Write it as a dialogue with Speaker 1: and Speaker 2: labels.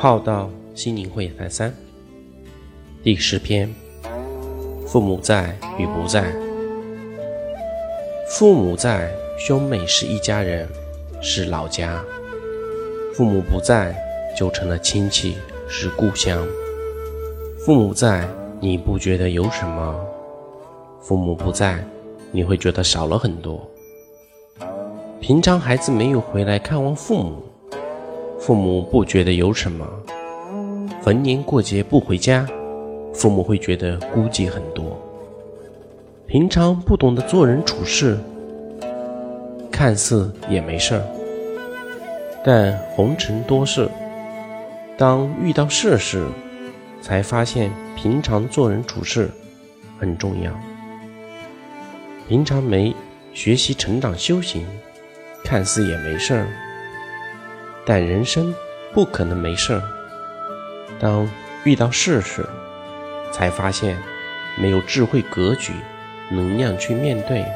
Speaker 1: 浩道心灵会谈三第十篇：父母在与不在。父母在，兄妹是一家人，是老家；父母不在，就成了亲戚，是故乡。父母在，你不觉得有什么；父母不在，你会觉得少了很多。平常孩子没有回来看望父母，父母不觉得有什么；逢年过节不回家，父母会觉得孤寂很多。平常不懂得做人处事，看似也没事儿，但红尘多事，当遇到事时，才发现平常做人处事很重要。平常没学习成长修行。看似也没事儿，但人生不可能没事儿。当遇到事时，才发现没有智慧格局、能量去面对。